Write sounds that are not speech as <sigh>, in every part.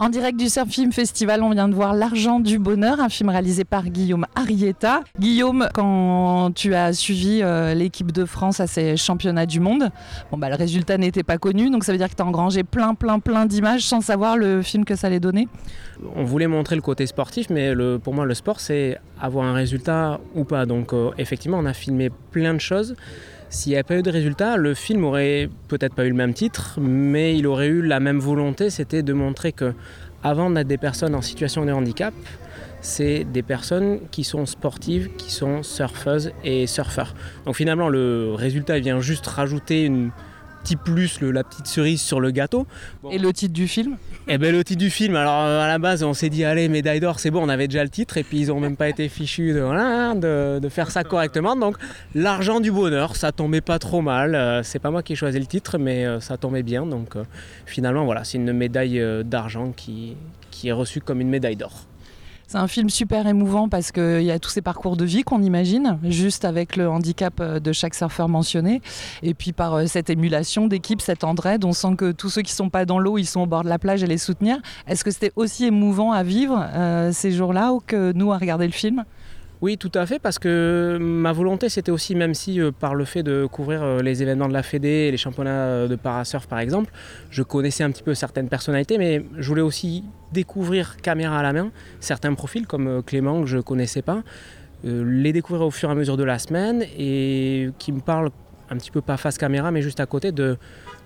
En direct du Surf Film Festival, on vient de voir L'Argent du Bonheur, un film réalisé par Guillaume Arrieta. Guillaume, quand tu as suivi euh, l'équipe de France à ces championnats du monde, bon, bah, le résultat n'était pas connu, donc ça veut dire que tu as engrangé plein, plein, plein d'images sans savoir le film que ça allait donner On voulait montrer le côté sportif, mais pour moi, le sport, c'est avoir un résultat ou pas. Donc, euh, effectivement, on a filmé plein de choses. S'il n'y avait pas eu de résultat, le film aurait peut-être pas eu le même titre, mais il aurait eu la même volonté, c'était de montrer que avant d'être des personnes en situation de handicap, c'est des personnes qui sont sportives, qui sont surfeuses et surfeurs. Donc finalement, le résultat vient juste rajouter une petit plus, le- la petite cerise sur le gâteau. Et le titre du film Et ben le titre du film, alors euh, à la base on s'est dit allez médaille d'or c'est bon on avait déjà le titre et puis ils ont même pas été fichus de, voilà, de, de faire ça correctement donc l'argent du bonheur ça tombait pas trop mal, Euh, c'est pas moi qui ai choisi le titre mais euh, ça tombait bien donc euh, finalement voilà c'est une médaille d'argent qui, qui est reçue comme une médaille d'or. C'est un film super émouvant parce qu'il y a tous ces parcours de vie qu'on imagine, juste avec le handicap euh, de chaque surfeur mentionné. Et puis par euh, cette émulation d'équipe, cette entraide, on sent que tous ceux qui sont pas dans l'eau, ils sont au bord de la plage et les soutenir. Est-ce que c'était aussi émouvant à vivre euh, ces jours-là ou que nous à regarder le film? Oui, tout à fait, parce que ma volonté, c'était aussi, même si euh, par le fait de couvrir euh, les événements de la Fédé et les championnats euh, de parasurf par exemple, je connaissais un petit peu certaines personnalités, mais je voulais aussi découvrir caméra à la main certains profils comme euh, Clément que je connaissais pas, euh, les découvrir au fur et à mesure de la semaine et qui me parlent un petit peu pas face caméra, mais juste à côté de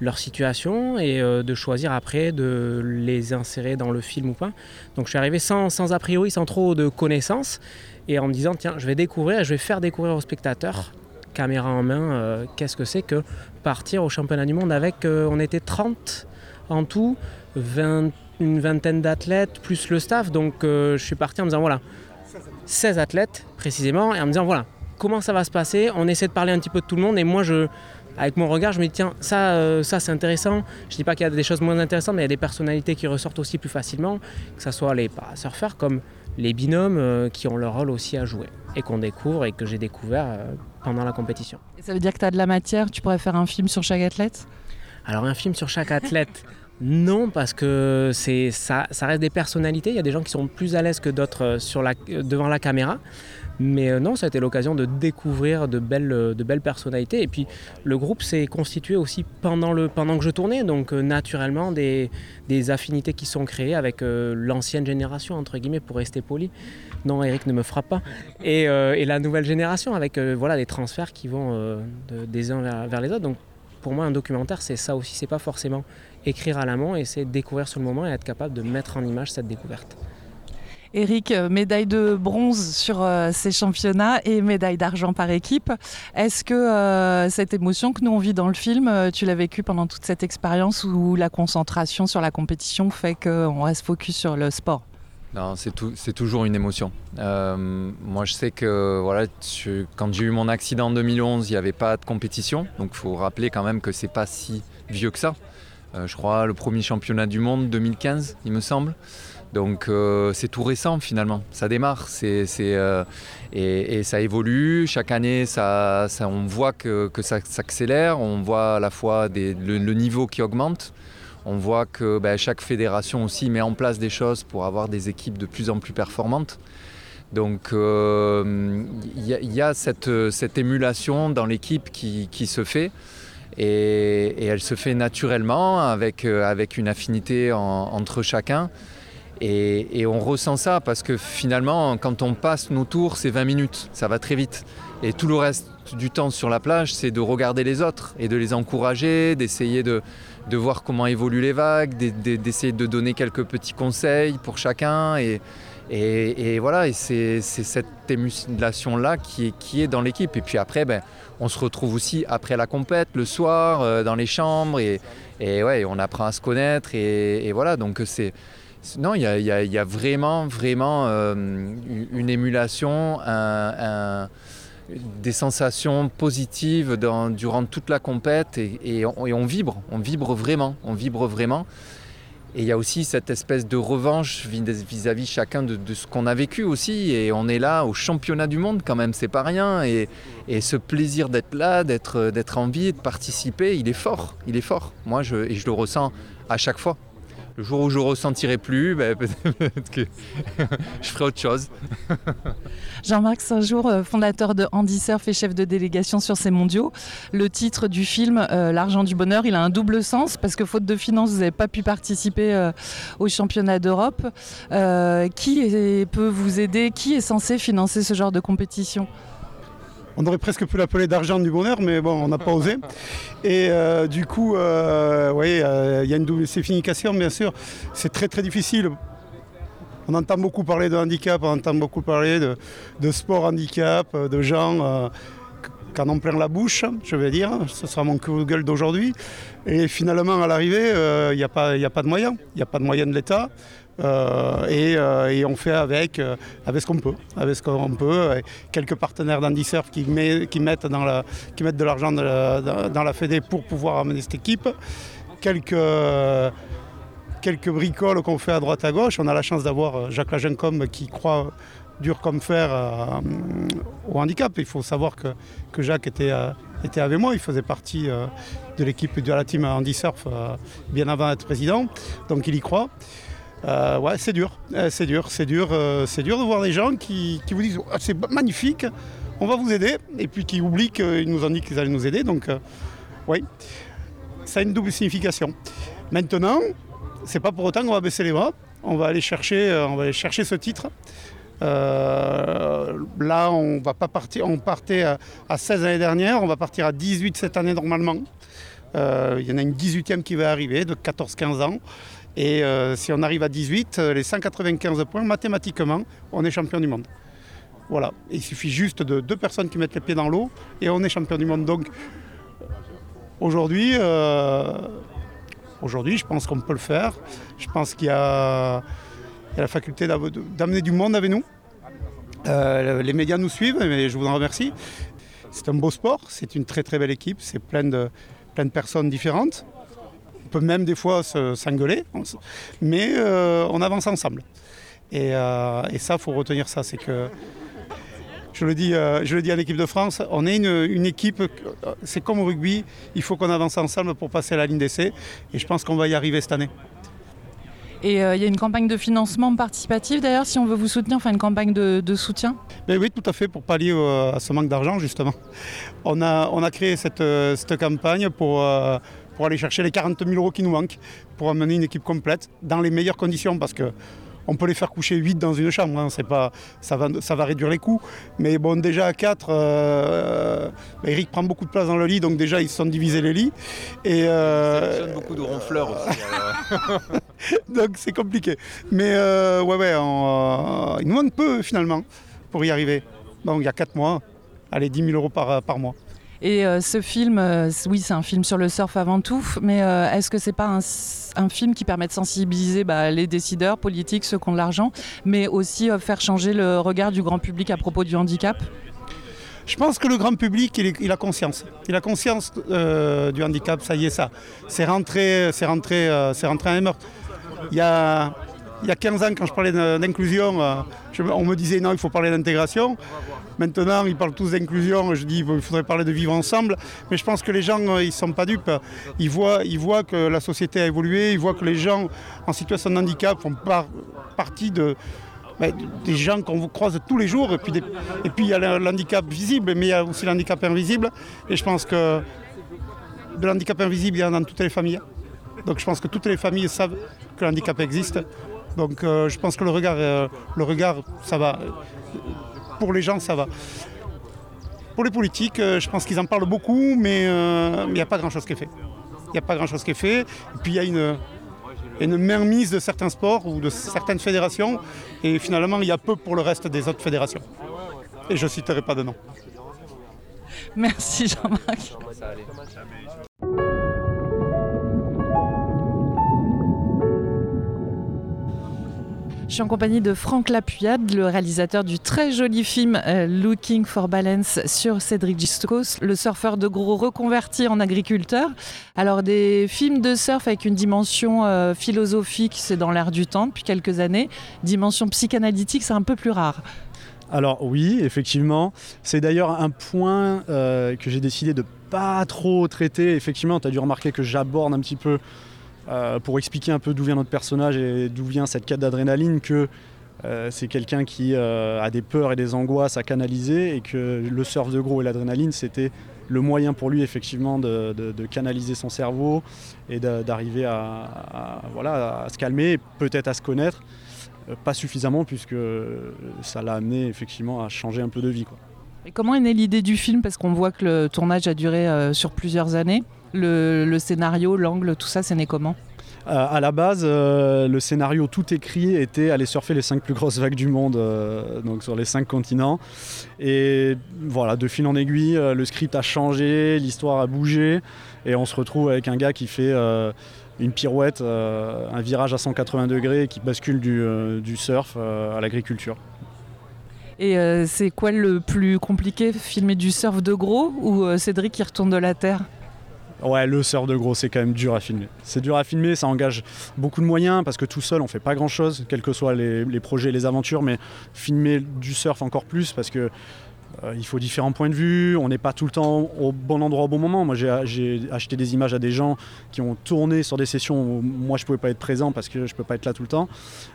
leur situation et euh, de choisir après de les insérer dans le film ou pas. Donc je suis arrivé sans, sans a priori, sans trop de connaissances et en me disant tiens je vais découvrir, je vais faire découvrir aux spectateurs caméra en main euh, qu'est-ce que c'est que partir au championnat du monde avec euh, on était 30 en tout 20 une vingtaine d'athlètes plus le staff. Donc je suis parti en me disant voilà 16 athlètes précisément et en me disant voilà comment ça va se passer? On essaie de parler un petit peu de tout le monde et moi je avec mon regard, je me dis tiens, ça, euh, ça c'est intéressant. Je dis pas qu'il y a des choses moins intéressantes, mais il y a des personnalités qui ressortent aussi plus facilement, que ce soit les parasurfeurs comme les binômes euh, qui ont leur rôle aussi à jouer et qu'on découvre et que j'ai découvert euh, pendant la compétition. Et ça veut dire que tu as de la matière, tu pourrais faire un film sur chaque athlète? Alors un film sur chaque athlète, <laughs> non, parce que c'est ça, ça reste des personnalités. Il y a des gens qui sont plus à l'aise que d'autres sur la, devant la caméra. Mais euh, non, ça a été l'occasion de découvrir de belles, euh, de belles personnalités. Et puis le groupe s'est constitué aussi pendant, le, pendant que je tournais. Donc euh, naturellement, des, des affinités qui sont créées avec l'ancienne génération, entre guillemets, pour rester poli. Non, Eric ne me frappe pas. Et, la nouvelle génération avec voilà, des transferts qui vont de- des uns vers, vers les autres. Donc pour moi, un documentaire, c'est ça aussi. C'est pas forcément écrire à l'amont et c'est découvrir sur le moment et être capable de mettre en image cette découverte. Eric, euh, médaille de bronze sur euh, ces championnats et médaille d'argent par équipe. Est-ce que euh, cette émotion que nous on vit dans le film, tu l'as vécue pendant toute cette expérience où la concentration sur la compétition fait qu'on reste focus sur le sport? Non, c'est toujours une émotion. Moi, je sais que voilà, quand j'ai eu mon accident en 2011, il n'y avait pas de compétition. Donc, il faut rappeler quand même que c'est pas si vieux que ça. Je crois le premier championnat du monde 2015, il me semble. Donc, euh, c'est tout récent finalement. Ça démarre, euh, et, ça évolue. Chaque année, on voit que, ça s'accélère. On voit à la fois le- niveau qui augmente. On voit que ben, chaque fédération aussi met en place des choses pour avoir des équipes de plus en plus performantes. Donc euh, il y, a- cette, émulation dans l'équipe qui, se fait et, elle se fait naturellement avec, une affinité en- entre chacun. Et, on ressent ça parce que finalement, quand on passe nos tours, c'est 20 minutes, ça va très vite. Et tout le reste du temps sur la plage, c'est de regarder les autres et de les encourager, d'essayer de, voir comment évoluent les vagues, d'e- d'e- d'essayer de donner quelques petits conseils pour chacun. Et, voilà, et c'est cette émulation-là qui est, qui est dans l'équipe. Et puis après, ben, on se retrouve aussi après la compète, le soir, euh, dans les chambres. Et, ouais, on apprend à se connaître. Et voilà, donc c'est. Non, il y a, vraiment, vraiment euh, une émulation, des sensations positives durant toute la compète et, on, vibre, on vibre vraiment, on vibre vraiment. Et il y a aussi cette espèce de revanche vis-à-vis chacun de, ce qu'on a vécu aussi. Et on est là au championnat du monde quand même, c'est pas rien. Et, ce plaisir d'être là, d'être en vie, de participer, il est fort. Il est fort. Moi, et je le ressens à chaque fois. Le jour où je ressentirai plus, ben, <laughs> peut-être que <laughs> je ferai autre chose. <laughs> Jean-Marc Saint-Jour, euh, fondateur de Andy Surf et chef de délégation sur ces mondiaux. Le titre du film, euh, L'argent du bonheur, il a un double sens parce que faute de finances, vous n'avez pas pu participer euh, au championnat d'Europe. qui peut vous aider? Qui est censé financer ce genre de compétition? On aurait presque pu l'appeler d'argent du bonheur, mais bon, on n'a pas osé. Et euh, du coup, euh, oui, euh, il y a une double signification, bien sûr. C'est très très difficile. On entend beaucoup parler de handicap, on entend beaucoup parler de, sport handicap, de gens qui en ont plein la bouche, je vais dire. Ce sera mon coup de gueule d'aujourd'hui. Et finalement, à l'arrivée, il n'y a, a pas de moyens. Il n'y a pas de moyens de l'État. Euh, euh, et, on fait avec, euh, avec ce qu'on peut, avec ce qu'on peut. quelques partenaires d'Andy-Surf qui, qui, mettent qui mettent de l'argent dans, la Fédé pour pouvoir amener cette équipe. Quelques, quelques bricoles qu'on fait à droite à gauche. On a la chance d'avoir Jacques Lagencom qui croit dur comme fer au handicap. Il faut savoir que, que Jacques était, était avec moi, il faisait partie de l'équipe de la team Andy Surf bien avant d'être président, donc il y croit. Euh, ouais, c'est dur, euh, c'est dur, c'est dur, euh, c'est dur de voir des gens qui, vous disent ah, c'est magnifique, on va vous aider, et puis qui oublient qu'ils nous ont dit qu'ils allaient nous aider. Donc, oui, ça a une double signification. Maintenant, c'est pas pour autant qu'on va baisser les bras. On va aller chercher, on va aller chercher ce titre. là, on va pas partir. On partait à, à 16 l'année dernière, on va partir à 18 cette année normalement. Il y en a une 18e qui va arriver de 14-15 ans. Et euh, si on arrive à 18, euh, les 195 points, mathématiquement, on est champion du monde. Voilà. il suffit juste de deux personnes qui mettent les pieds dans l'eau et on est champion du monde. Donc aujourd'hui, euh, je pense qu'on peut le faire. Je pense qu'il y, a la faculté d'amener du monde avec nous. les médias nous suivent, et je vous en remercie. C'est un beau sport, c'est une très très belle équipe, c'est de, plein de personnes différentes peut même des fois s'engueuler, mais euh, on avance ensemble. Et, euh, ça, il faut retenir ça, c'est que je le, dis, euh, je le dis à l'équipe de France, on est une, équipe, c'est comme au rugby, il faut qu'on avance ensemble pour passer à la ligne d'essai, et je pense qu'on va y arriver cette année. Et il y a une campagne de financement participatif d'ailleurs, si on veut vous soutenir, enfin une campagne de, soutien? Ben Oui, tout à fait, pour pallier à ce manque d'argent justement. On a, on a créé cette, cette campagne pour pour aller chercher les 40 000 euros qui nous manquent pour amener une équipe complète dans les meilleures conditions parce que on peut les faire coucher 8 dans une chambre, hein. c'est pas, ça, va, ça va réduire les coûts. Mais bon, déjà à 4, euh, bah, Eric prend beaucoup de place dans le lit, donc déjà ils se sont divisés les lits. Et, euh, beaucoup de ronfleurs aussi. <laughs> donc c'est compliqué. Mais euh, ouais, ouais, il nous manque peu finalement pour y arriver. Donc il y a 4 mois, allez, 10 000 euros par, par mois. Et euh, ce film, euh, oui, c'est un film sur le surf avant tout, mais euh, est-ce que c'est pas un, film qui permet de sensibiliser bah, les décideurs politiques, ceux qui ont de l'argent, mais aussi faire changer le regard du grand public à propos du handicap? Je pense que le grand public, il, a conscience. Il a conscience du handicap, ça y est, ça. C'est rentré, c'est rentré, c'est rentré à meurtre. Il il y a 15 ans, quand je parlais d'inclusion, on me disait non, il faut parler d'intégration. Maintenant, ils parlent tous d'inclusion. Je dis qu'il faudrait parler de vivre ensemble. Mais je pense que les gens, euh, ils ne sont pas dupes. Ils voient, ils voient que la société a évolué. Ils voient que les gens en situation de handicap font partie ben, des gens qu'on croise tous les jours. Et puis, et puis il y a l'handicap visible, mais il y a aussi l'handicap invisible. Et je pense que de l'handicap invisible, il y en a dans toutes les familles. Donc je pense que toutes les familles savent que l'handicap existe. Donc euh, je pense que le regard, euh, le regard, ça va pour les gens, ça va. Pour les politiques, euh, je pense qu'ils en parlent beaucoup, mais euh, il n'y a pas grand-chose qui est fait. Il n'y a pas grand-chose qui est fait. Et puis il y a une, une mainmise de certains sports ou de certaines fédérations, et finalement il y a peu pour le reste des autres fédérations. Et je ne citerai pas de nom. Merci Jean-Marc. Je suis en compagnie de Franck Lapuyade, le réalisateur du très joli film euh, Looking for Balance sur Cédric Giscos, le surfeur de gros reconverti en agriculteur. Alors des films de surf avec une dimension euh, philosophique, c'est dans l'air du temps depuis quelques années. Dimension psychanalytique, c'est un peu plus rare. Alors oui, effectivement. C'est d'ailleurs un point euh, que j'ai décidé de pas trop traiter. Effectivement, tu as dû remarquer que j'aborde un petit peu pour expliquer un peu d'où vient notre personnage et d'où vient cette quête d'adrénaline, que euh, c'est quelqu'un qui euh, a des peurs et des angoisses à canaliser et que le surf de gros et l'adrénaline, c'était le moyen pour lui effectivement de, canaliser son cerveau et d'arriver à, voilà, à se calmer, peut-être à se connaître, pas suffisamment puisque ça l'a amené effectivement à changer un peu de vie. Comment est née l'idée du film? Parce qu'on voit que le tournage a duré sur plusieurs années le, scénario, l'angle, tout ça, c'est né comment euh, à la base, euh, le scénario tout écrit était aller surfer les cinq plus grosses vagues du monde, euh, donc sur les cinq continents. Et voilà, de fil en aiguille, le script a changé, l'histoire a bougé, et on se retrouve avec un gars qui fait une pirouette, un virage à 180 degrés, qui bascule du, du surf à l'agriculture. Et c'est quoi le plus compliqué, filmer du surf de gros ou Cédric qui retourne de la terre? Ouais, le surf de gros, c'est quand même dur à filmer. C'est dur à filmer, ça engage beaucoup de moyens parce que tout seul, on fait pas grand chose, quels que soient les, projets, les aventures, mais filmer du surf encore plus parce que euh, faut différents points de vue, on n'est pas tout le temps au bon endroit au bon moment. Moi, j'ai acheté des images à des gens qui ont tourné sur des sessions où moi, je pouvais pas être présent parce que je peux pas être là tout le temps.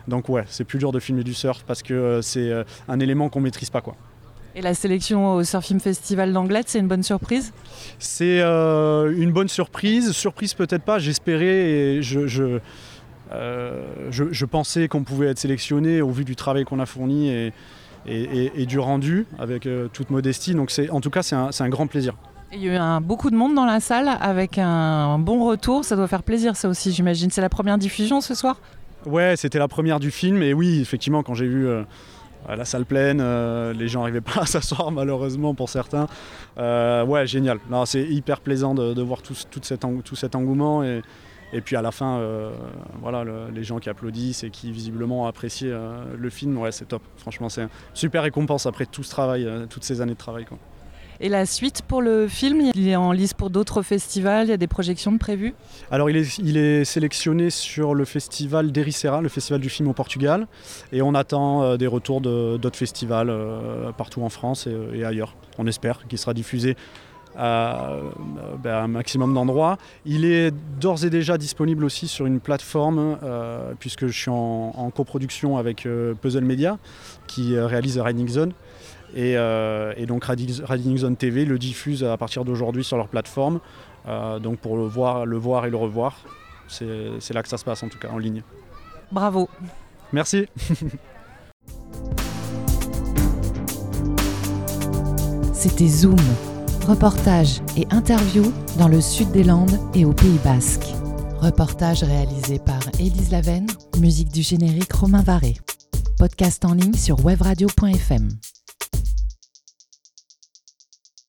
Donc ouais, c'est plus dur de filmer du surf parce que euh, c'est euh, un élément qu'on maîtrise pas quoi. Et la sélection au Surfing Festival d'Anglet, c'est une bonne surprise C'est euh, une bonne surprise. Surprise peut-être pas, j'espérais et je, euh, je, je, pensais qu'on pouvait être sélectionné au vu du travail qu'on a fourni et, et, du rendu, avec euh, toute modestie. Donc en tout cas, c'est un, un, grand plaisir. Il y a eu un, beaucoup de monde dans la salle avec un bon retour. Ça doit faire plaisir, ça aussi, j'imagine. C'est la première diffusion ce soir? Ouais, c'était la première du film. Et oui, effectivement, quand j'ai vu la salle pleine, euh, les gens n'arrivaient <laughs> pas à s'asseoir malheureusement pour certains. Euh, ouais, génial. C'est hyper plaisant de, voir tout, cet, engouement et, puis à la fin, euh, voilà, les gens qui applaudissent et qui visiblement apprécié le film, ouais, c'est top. Franchement, c'est super récompense après tout ce travail, toutes ces années de travail. Et la suite pour le film, il est en lice pour d'autres festivals, il y a des projections de prévues? Alors il est, sélectionné sur le festival d'Ericeira, le festival du film au Portugal, et on attend euh, des retours d'autres festivals euh, partout en France et, ailleurs. On espère qu'il sera diffusé à, ben, un maximum d'endroits. Il est d'ores et déjà disponible aussi sur une plateforme, euh, puisque je suis en, coproduction avec Puzzle Media, qui réalise Riding Zone. Euh, et, donc Riding Zone TV le diffuse à partir d'aujourd'hui sur leur plateforme. Euh, donc pour le voir, le voir et le revoir, c'est là que ça se passe en tout cas en ligne. Bravo. Merci. <laughs> C'était Zoom, reportage et interview dans le sud des Landes et au Pays Basque. Reportage réalisé par Élise Lavenne, musique du générique Romain Varé. Podcast en ligne sur webradio.fm.